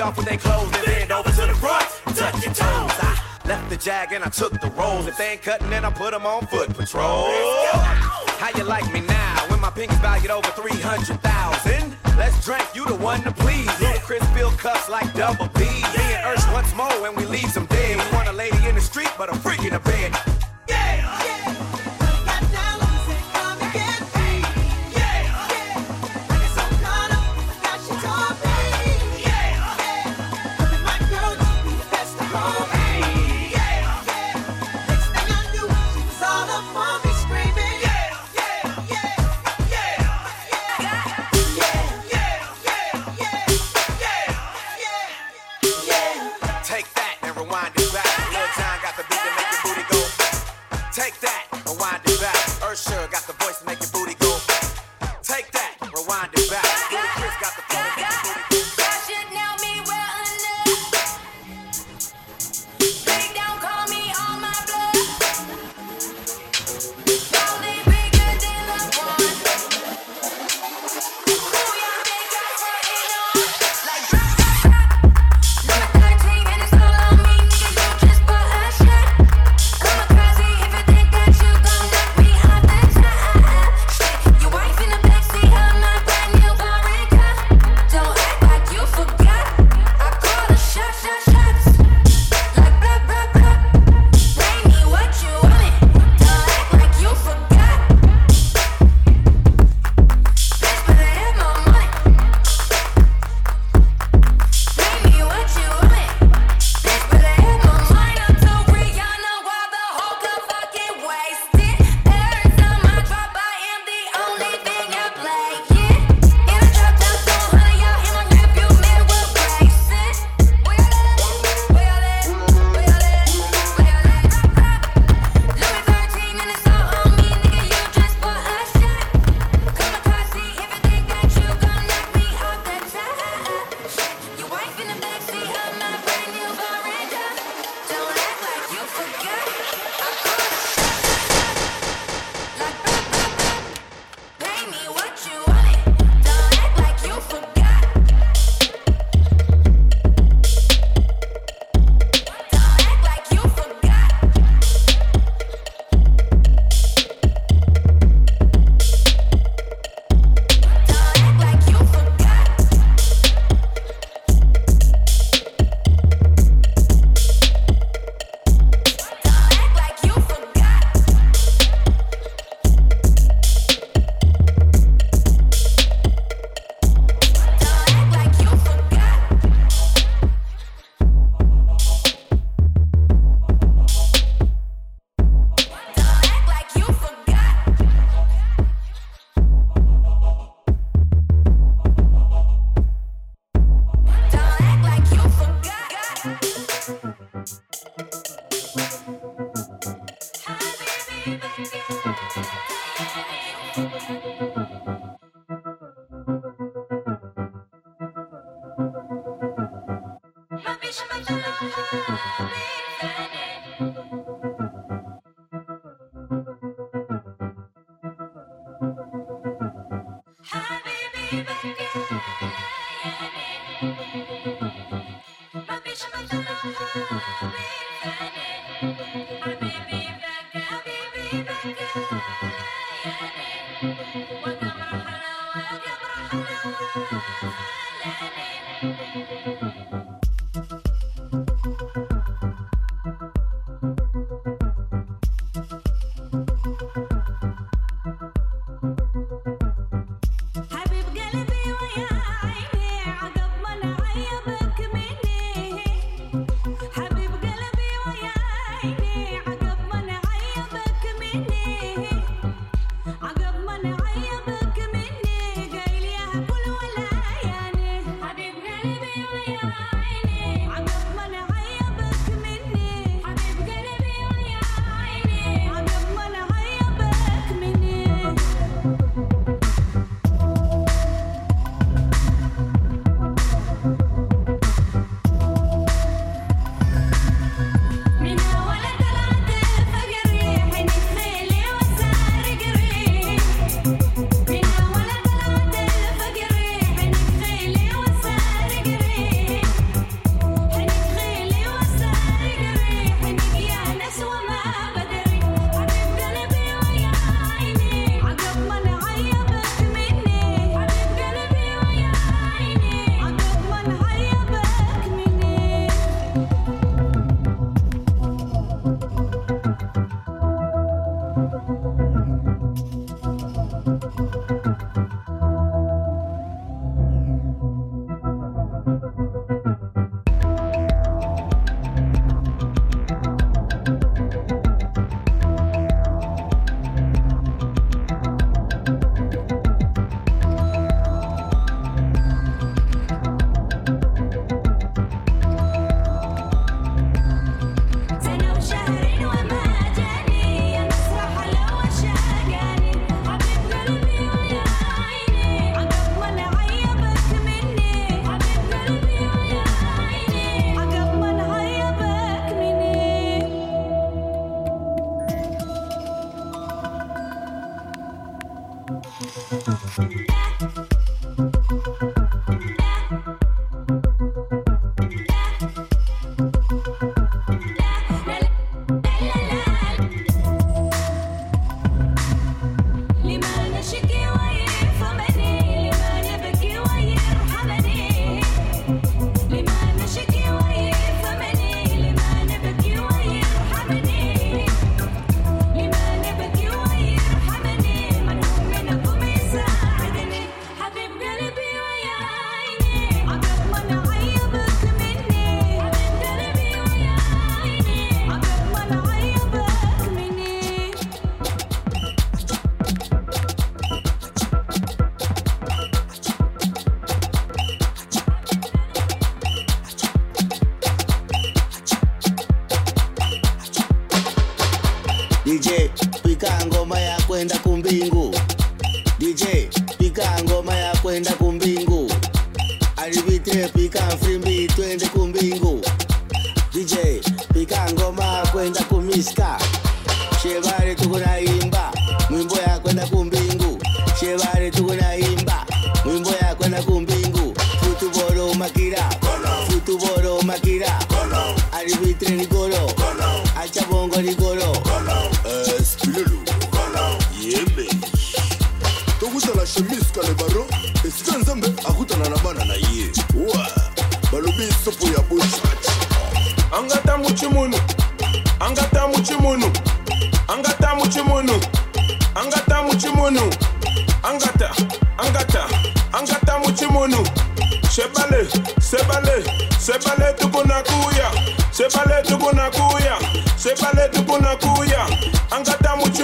off with their clothes and bend over to the front. Touch your toes. I left the jag and I took the rolls. If they ain't cutting, then I put them on foot patrol. How you like me now? When my pink's valued over 300,000. Let's drink, you the one to please. Little Chris filled cups like double B. Me and Ursh once more and we leave some dead. We want a lady in the street, but a freak in a bed.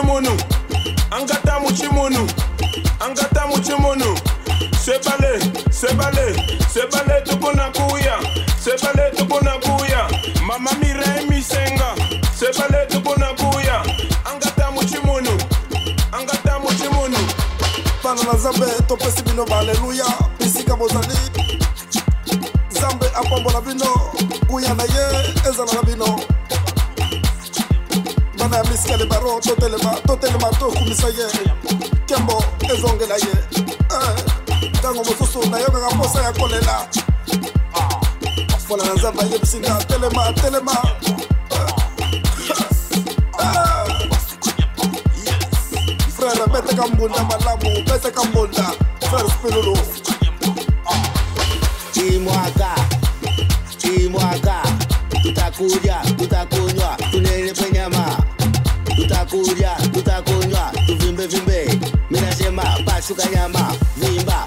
muchimunu, angata muchimunu, angata muchimunu. Sebale, sebale, sebale tukuna kuya, sebale tukuna kuya. Mama mire misenga, sebale tukuna kuya, angata muchimunu, angata muchimunu. Pana na zambe topesi bino baleluya, bisika bozali. Zambe apambola bino, kuya na ye ezala na bino. Bana ya miskele baro totelema totelema tokumisa ye nkembo ezongela ye. Eh, ntango mosusu nayokaka mposa ya kolela. Fola na nzambe ayebisinga telema telema. Frère beteka mbunda malamu beteka mbunda. Frère spilulu Chimwaka, chimwaka, tutakuja, tutakunywa, tunenepe minasema pasuka nyama, vimba,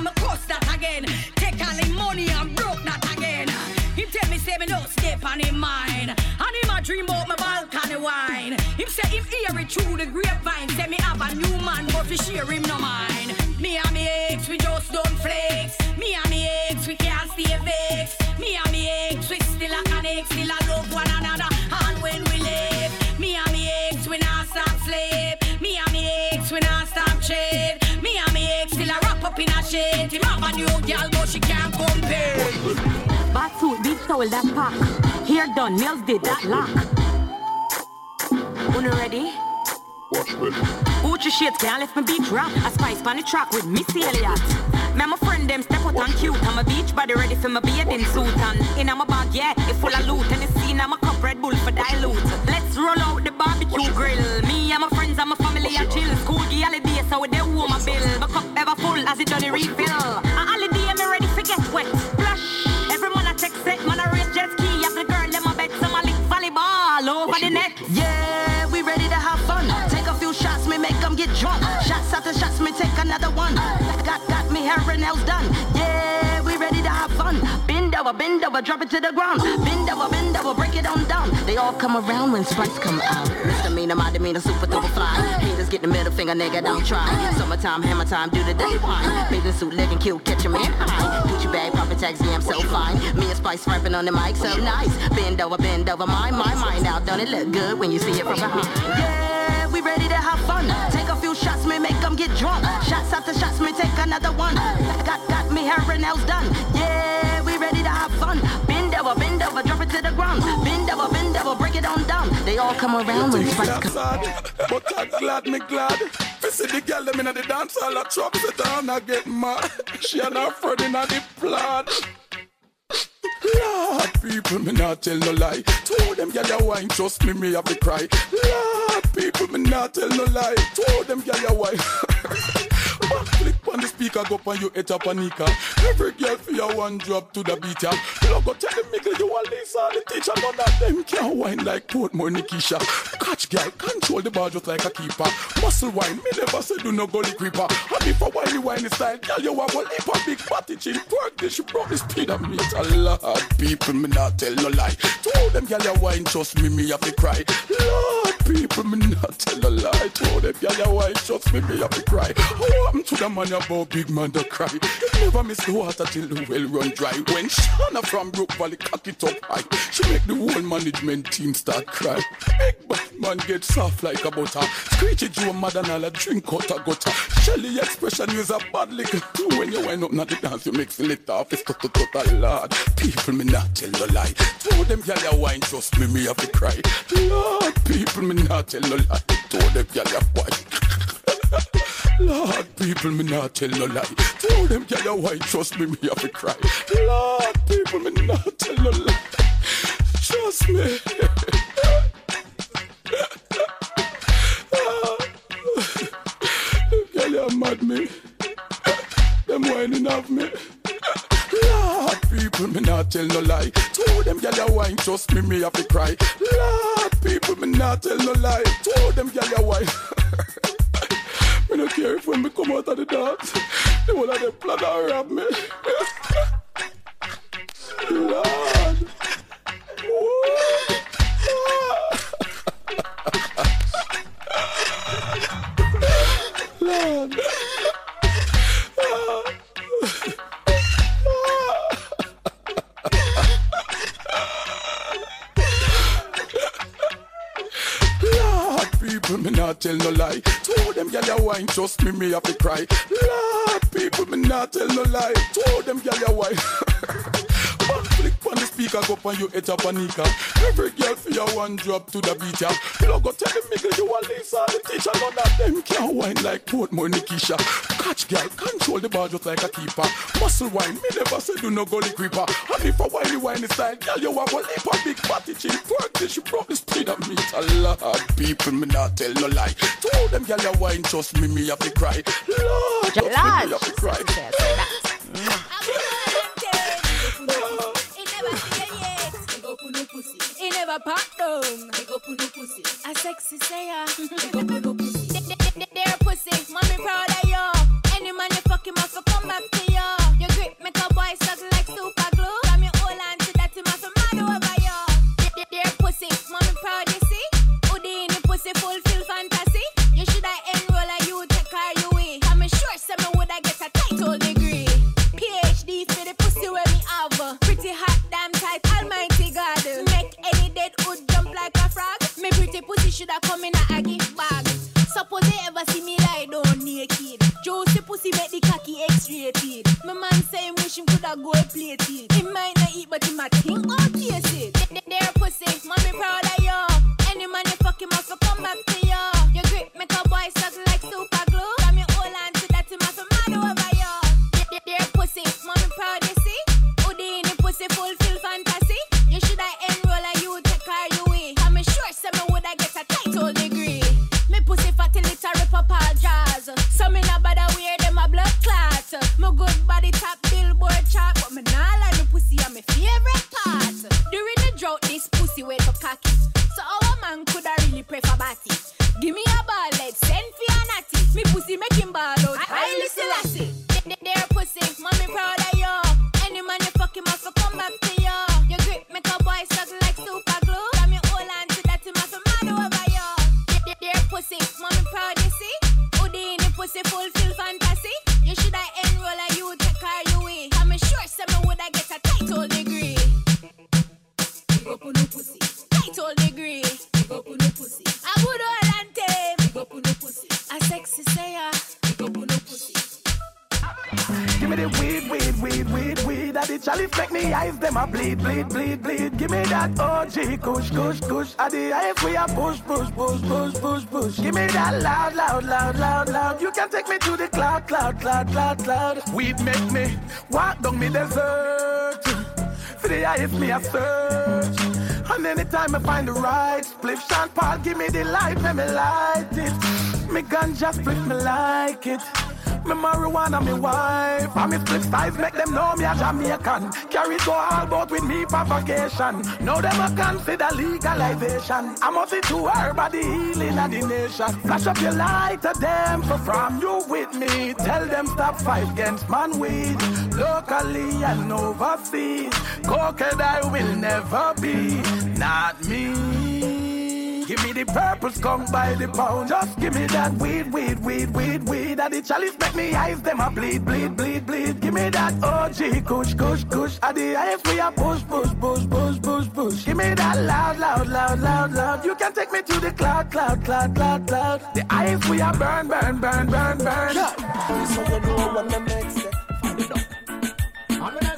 and me cuss that again. Take all him money and broke that again. Him tell me say me no step on him mind. And him a dream about my balcony wine. Him say him hear it through the grapevine. Say me have a new man, but fi share him no mind. Me and me ex, we just don't flex. Me and me ex, we can't stay vexed. Me and me ex, we still a connect, still a love one another. A shade. Him have a new girl, but she can't compare. Bad suit, big towel, that pack. Hair done, nails did that lock. Una ready? Gucci shit can't lift my beach rock. I spice on the track with Missy Elliott. Me and my friend them step out on cute. I'm a beach body ready for my bathing suit and in my bag yeah it full of loot and it's seen I'm a cup Red Bull for dilute. Let's roll out the barbecue grill. Me and my friends and my family are chill. School the holiday so dey warm my bill. My cup ever full as it done the refill. A holiday me ready for get wet. Splash. Every man I check set man I race jet ski. As the girl them a bet some a lick volleyball over the net. Yeah, drunk. Shots me take another one. Got got me hair and nails done. Yeah, we ready to have fun. Bend over, bend over, drop it to the ground. Bend over, bend over, break it on down. They all come around when Spice come out. Misdemeanor, my demeanor, super duper fly. Haters get the middle finger, nigga, don't try. Summertime, hammer time, do the day pine. Bathing suit, legging cute, catch a man high. Gucci bag, proper tags, yeah, I'm so fine. Me and Spice rapping on the mic, so nice. Bend over, bend over, my, my mind out. Don't it look good when you see it from behind? Yeah, we ready to have fun. Drunk. Shots after shots, me take another one. Got, got me hair and nails done. Yeah, we ready to have fun. Bend over, bend over, drop it to the ground. Bend over, bend over, break it on down. They all come around when Spice come. sad, but I'm glad me glad. Fi see the girl them inna the dance hall, a truck sit down, I get mad. She and her friend inna the plaid. Lord, people, me not tell no lie. Told them, girl, you wine, trust me, me have to cry. Lord, people, me not tell no lie. Told them, girl, you wine. On the speaker, go on you head up a nika. Every girl for your one drop to the beat ya. You go tell the Miguel you are Lisa, the teacher. None of them can wine like Portmore Nikisha. Catch girl, control the ball just like a keeper. Muscle wine, me never say do no gully creeper. And if a whiny wine style, girl, you have a leap a big body chin. Work this, you the speed of me. A lot of people, me not tell no lie. Told them, girl, you wine, trust me, me have to cry. Lord, people, me not tell no lie. Told them, you wine, trust me, me have to cry. Oh, I'm to the man about big man to cry. You never miss the water till the well run dry. When Shana from Brook Valley cock it up high, she make the whole management team start cry. Big bad man get soft like a butter. Screechy Joe mother and all a drink out a gutter. Shelly expression use a bad liquor. When you wind up not the dance, you make it off. It's total total lord. People me not tell no lie. Told them you wine, trust me, me have to cry. Lord, people me not tell no lie. Told them girl you wine. Lord, people, me not tell no lie. Told them, girl, you white, trust me, me have to cry. Lord, people, me not tell no lie. Trust me. girl, you mad me. Them whining of me. People, me not tell no lie. Told them, girl, you wine, trust me, me have to cry. Lord, people, me not tell no lie. Told them, girl, you wine. Me no care if when me come out of the dance, the whole of them plan to rob me. Lord. Girl, you wine, trust me, me have to cry. Lord, people, me not tell no lie. Told them, girl, you wine. Back flick on the speaker, go on you head up a nika. Every girl for your one drop to the beat, ya. You go tell the Miguel you are Lisa, the teacher. None of them can wine like Portmore Nikisha. Catch girl, control the ball just like a keeper. Muscle wine, me never say do no gully creeper. And if a whiny wine style, girl, you have a leap a big body chin. Work this, you broke the speed of me. A lot people, me not tell no lie. Told them, girl, you wine, trust me, me have to cry. Lord, trust me, me have to cry. He never pop down. Big up on the pussy. A sexy sayer. Big up on the pussy. There pussy, mommy proud make eyes them a bleed, bleed, bleed, bleed. Give me that OG, kush, kush, kush. At the eyes we a push, push, push, push, push, push. Give me that loud, loud, loud, loud, loud. You can take me to the cloud, cloud, cloud, cloud, cloud. Weed make me walk down me desert. For the highest me a search. And anytime I find the right split, Sean Paul give me the light, let me light it. Me gun just split, me like it. Me marijuana, me wife. And me split styles make them know me a Jamaican. Carry go all about with me propagation. Now them a consider legalization. I must see to her body healing of the nation. Flash up your light to them, so from you with me. Tell them stop fight against man weed. Locally and overseas. Cocaine I will never be. Not me. Give me the purple skunk by the pound. Just give me that weed, weed, weed, weed, weed. And the chalice make me eyes them a bleed, bleed, bleed, bleed. Give me that OG kush, kush, kush. And the eyes we a push, push, push, push, push, push. Give me that loud, loud, loud, loud, loud. You can take me to the cloud, cloud, cloud, cloud, cloud. The eyes we a burn, burn, burn, burn, burn. So you know what the next step. And when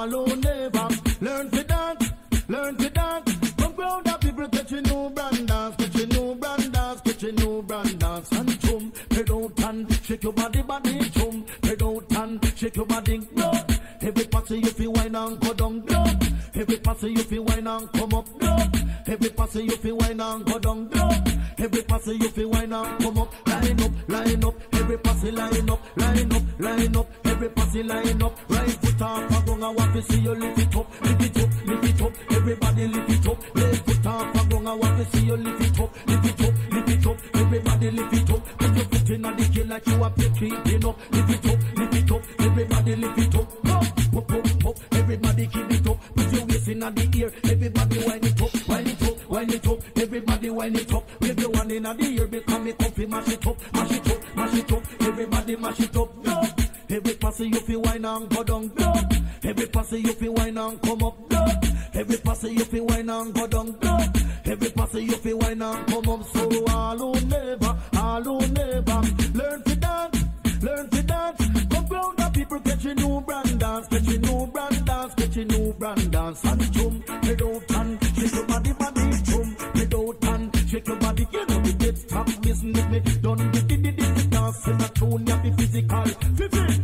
all never. Learn to dance, learn to dance. From ground up, people catch a new brand dance, catch a new brand dance, catch a new brand dance. And chum, head out and shake your body, body, chum. Head out and shake your body, go. Every party you feel wine and go down, go. Every party you feel wine and come up, go. Every party you feel wine and go down, go. Every party you feel wine and come up, line up, line up. Every party line up, line up, line up. Every party line up, To see you lift it up, lift it up, lift it up. Everybody lift it up, left foot off, I go I want to see you lift it up, lift it up, lift it up. Everybody lift it up, put your foot in the kill like you are creeping up, lift it up, lift it up. Everybody lift it up, up, up, up, up. Everybody keep it up, put your waist in the ear. Everybody wind it up, wind it up, wind it up. Everybody wind it up, wave your one in the ear because me comfy mash it up, mash it up, mash it up. Everybody mash it up. Every passy you feel wine and go down, passy you feel wine and come up, go. Every passy you feel wine and go down, go. Every passy you feel wine and come up. So all who never, all who never learn to dance, learn to dance. Come round the people catch a new brand dance, catch a new brand dance, catch a new brand dance. And jump, head out and shake your body, body, jump, head out and shake your body. You know the get listen with me. Don't get it, it, dance in a tune, you be physical. Up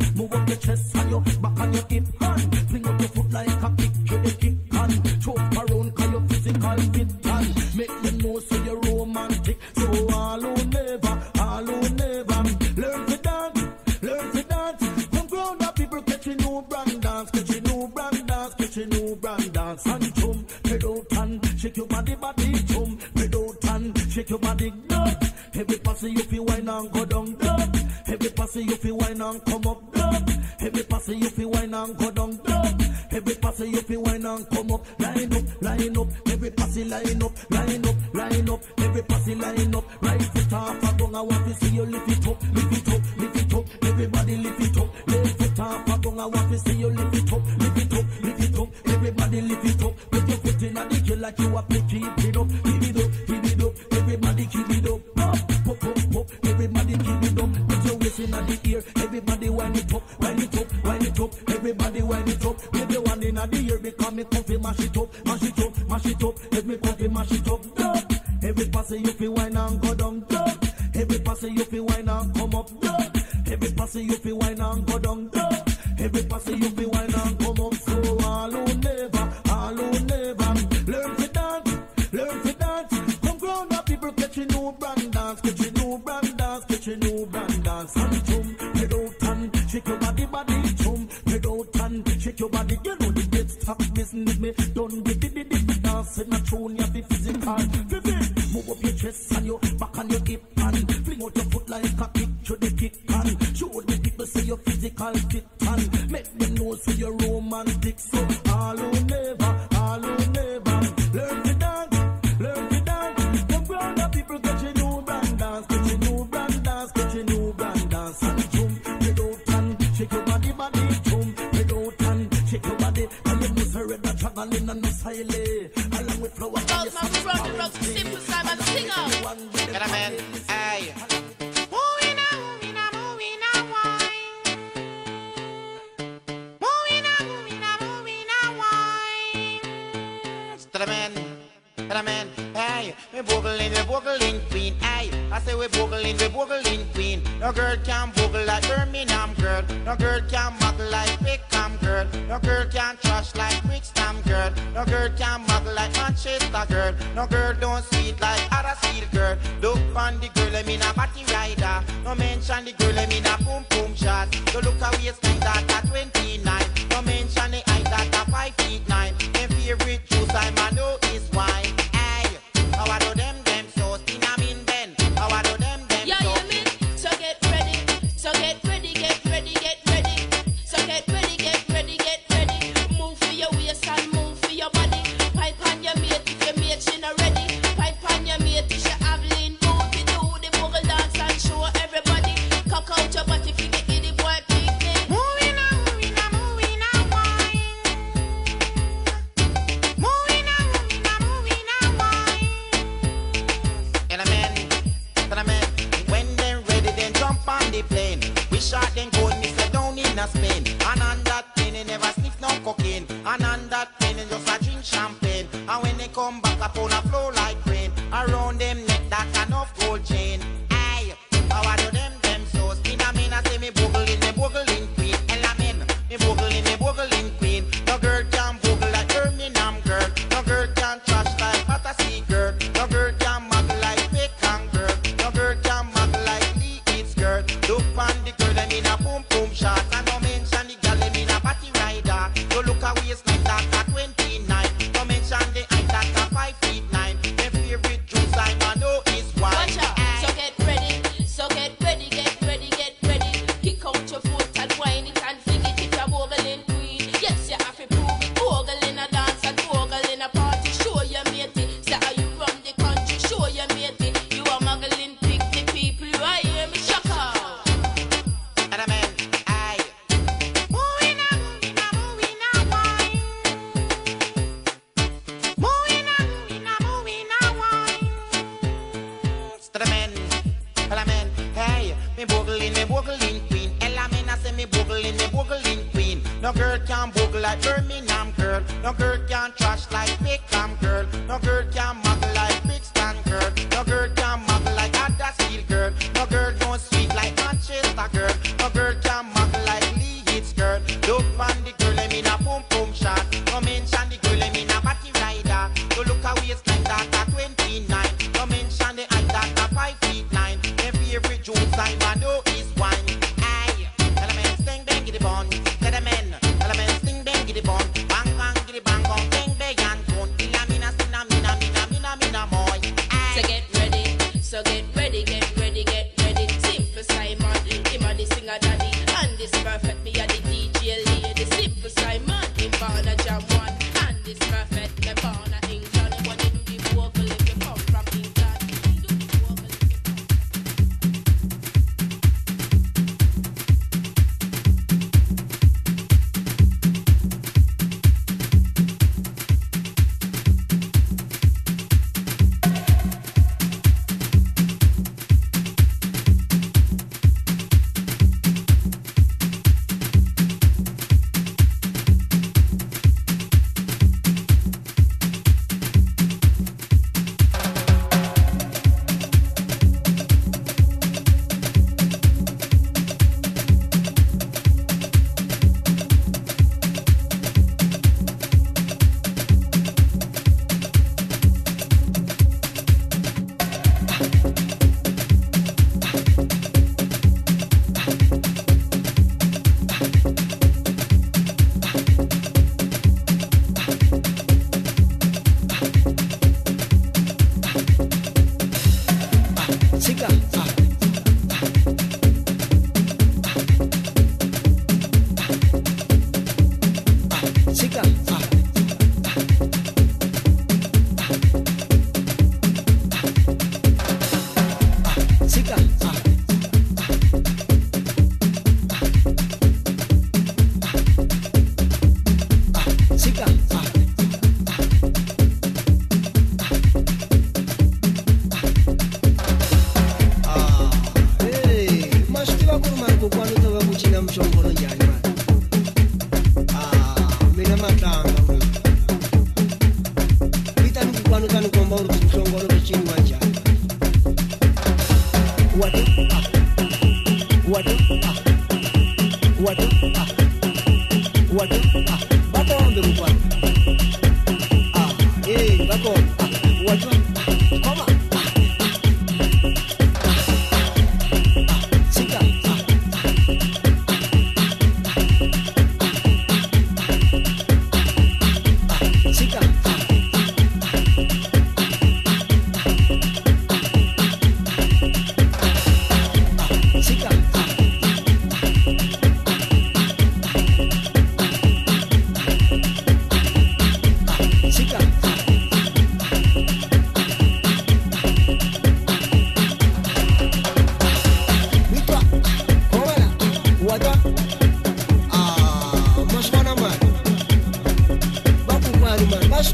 your chest and your back and your hip hand. Fling up your foot like a kick to the kick hand. Choke around 'cause you're physical fit and make them know so you're romantic. So all who never, all who never learn to dance, learn to dance. Come ground up, people catch a new brand dance, catch a new brand dance, catch a new brand dance. And chum, head out and shake your body, body, chum, head out and shake your body, go. Every passy you feel wine and go down, go. Every passy you feel wine and come up, go. Every passy you feel wine and go down. Every passy you feel wine and come up, line up, line up. Every passy line up, line up, line up. Every passy line up, right foot off, I go. I want to see you lift it up, lift it up, lift it up. Everybody lift it up, left foot off, I go. I want to see you lift it up, lift it up, lift it up. Everybody lift it up, put your foot in the kill like you are Everybody it up, wave your one in the ear because me comfy mash it up, mash it up, mash it up. Let me comfy mash it up, up. Every passy you feel wine and go down, up. Every passy you feel wine and come up, up. Every passy you feel wine and go down, say you're romantic. So And on that thing, they never sniff no cocaine. And on that thing, they just a drink champagne. And when they come back I pull a Look man the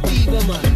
Bakukwani man.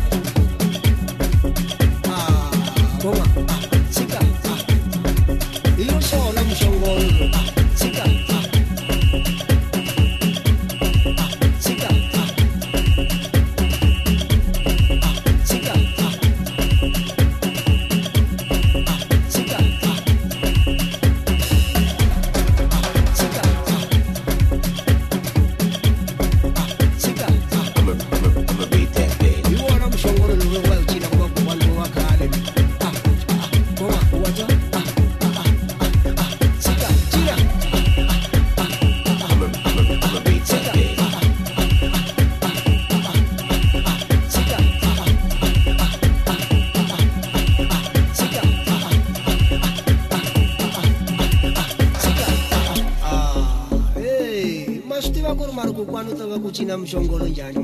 中国龙牙。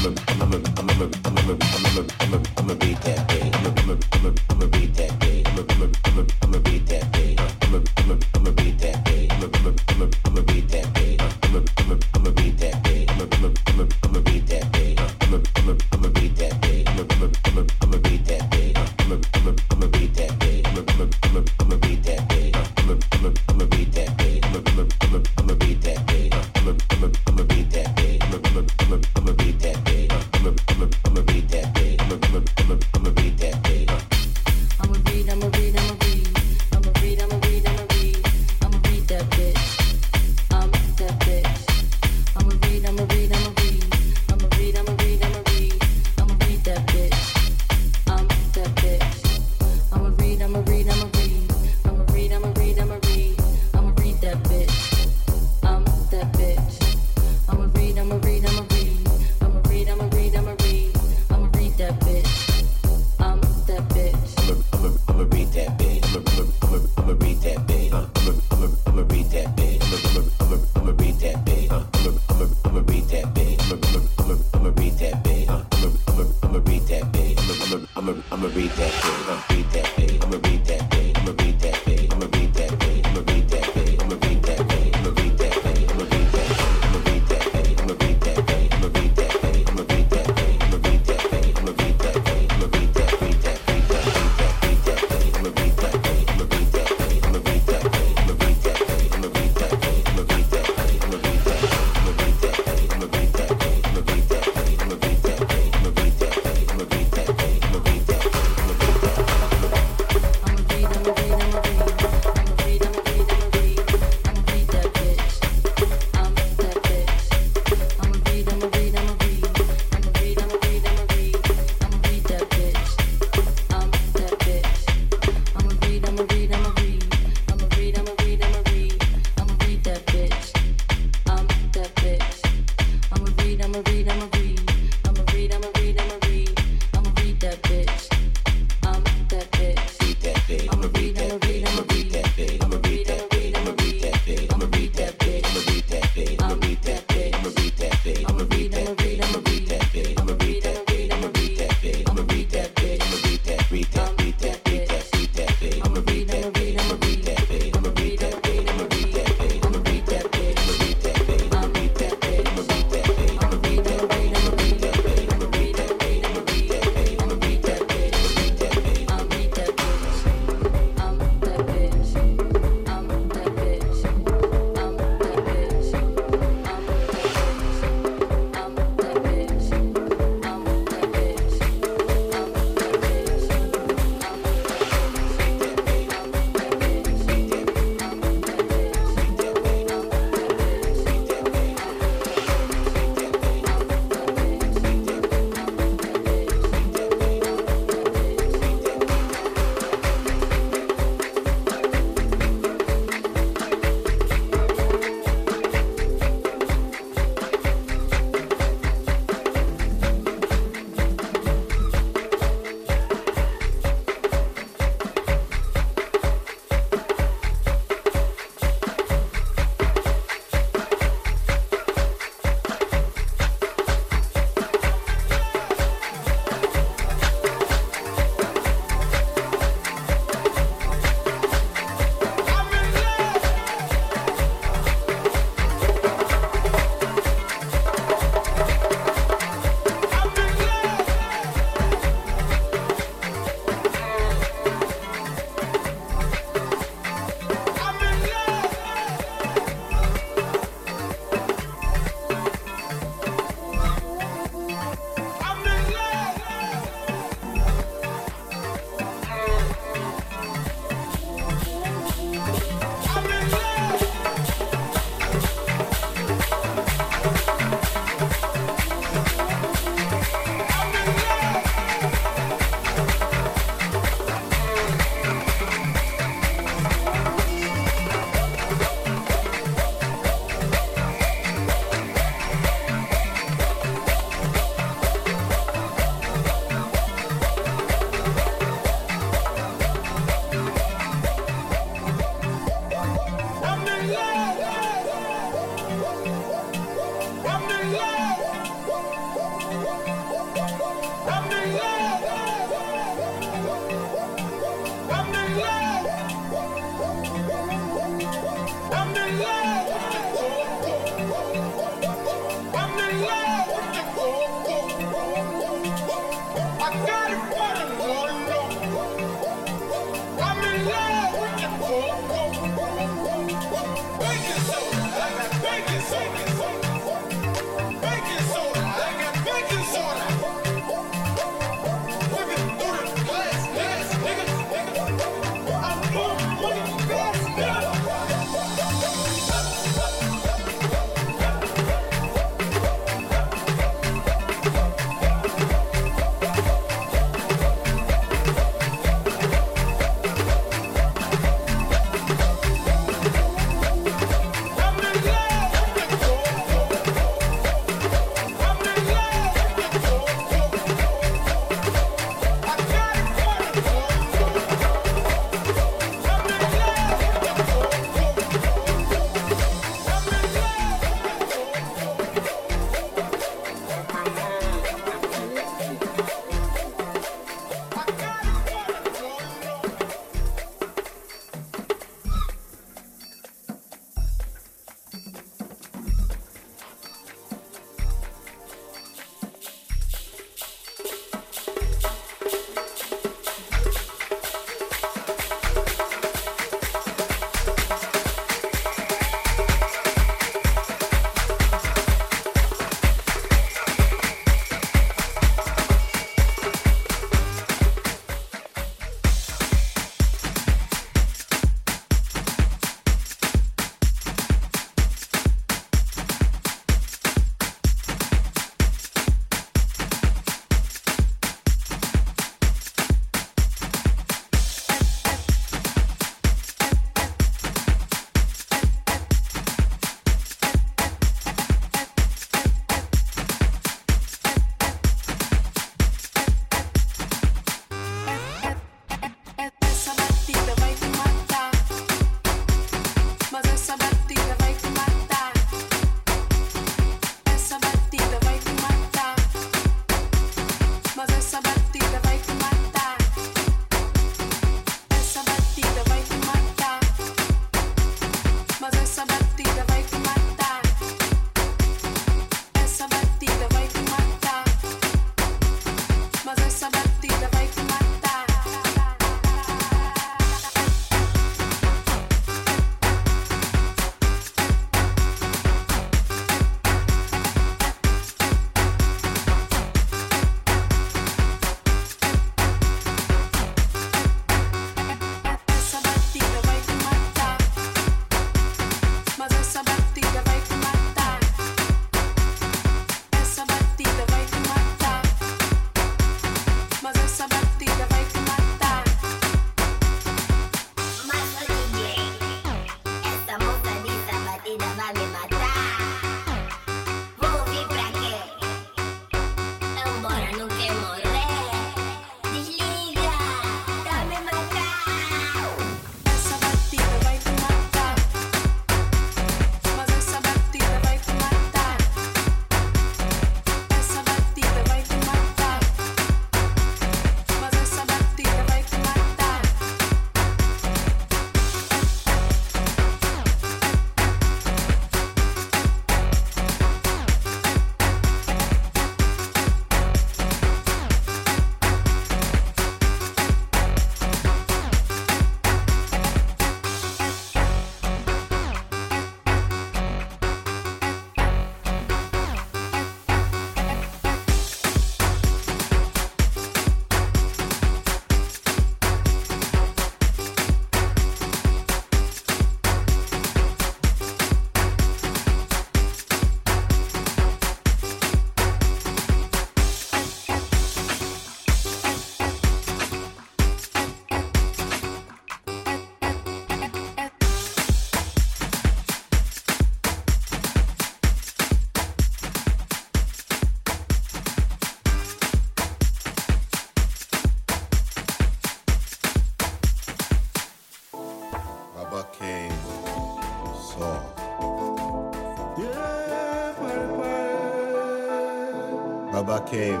Came,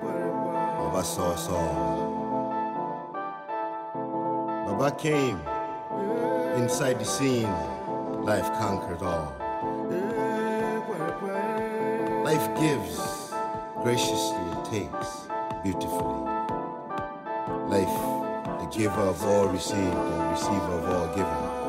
Baba saw us all. Baba came, inside the scene, life conquered all. Life gives, graciously takes, beautifully. Life, the giver of all received and receiver of all given.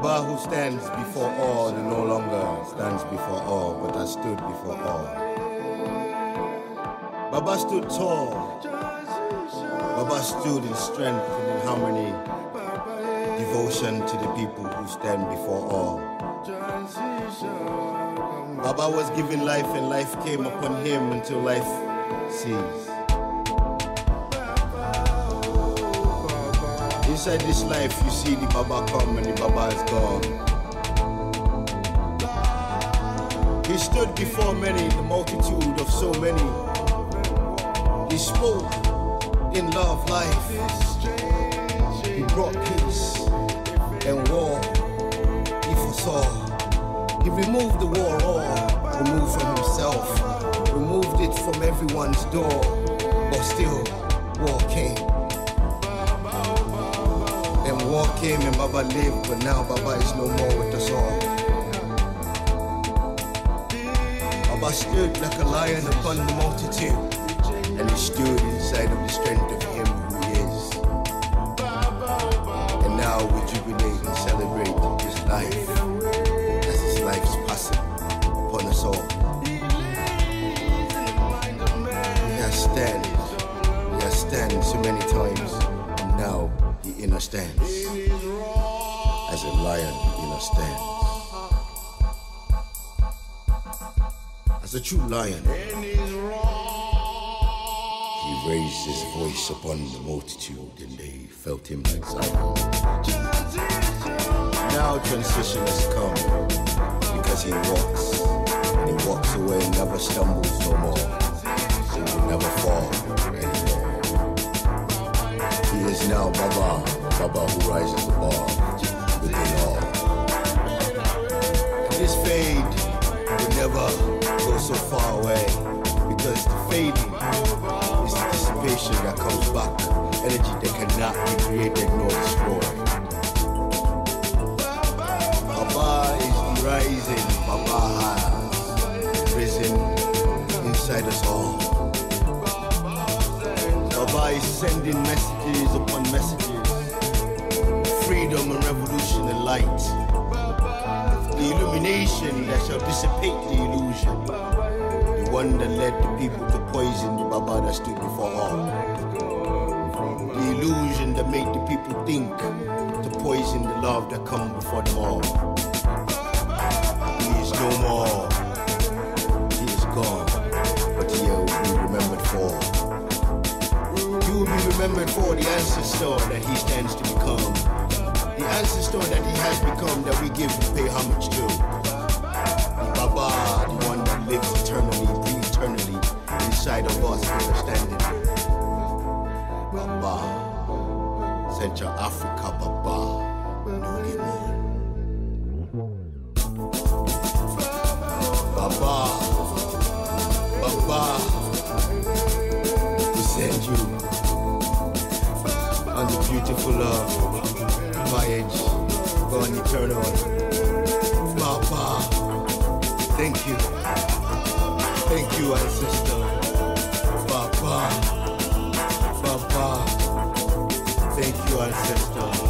Baba who stands before all and no longer stands before all, but has stood before all. Baba stood tall. Baba stood in strength and in harmony. Devotion to the people who stand before all. Baba was given life and life came upon him until life ceased. Inside this life, you see the Baba come and the Baba is gone. He stood before many, the multitude of so many. He spoke in love life. He brought peace and war. He foresaw. He removed the war all, removed from himself, removed it from everyone's door. But still, war came. War came and Baba lived, but now Baba is no more with us all. Baba stood like a lion upon the multitude, and he stood inside of the strength of understands. As a lion, he understands. As a true lion, he raised his voice upon the multitude, and they felt him like Zion. Now transition has come because he walks, and he walks away and never stumbles no more. He will never fall anymore. He is now Baba, Baba who rises above within all. And this fade will never go so far away because the fading is the dissipation that comes back, energy that cannot be created nor destroyed. Baba is the rising, Baba has risen inside us all. Baba is sending messages upon messages, light. The illumination that shall dissipate the illusion. The one that led the people to poison the Baba that stood before all. The illusion that made the people think to poison the love that come before them all. He is no more. He is gone. But he will be remembered for. You will be remembered for the ancestor that he stands to become. Ancestor that he has become that we give and pay homage to. Baba, the one that lives eternally, breathes eternally inside of us, understanding. Baba, Central Africa, going eternal. Baba, thank you. Thank you, ancestor. Baba, Baba, thank you, ancestor. Baba,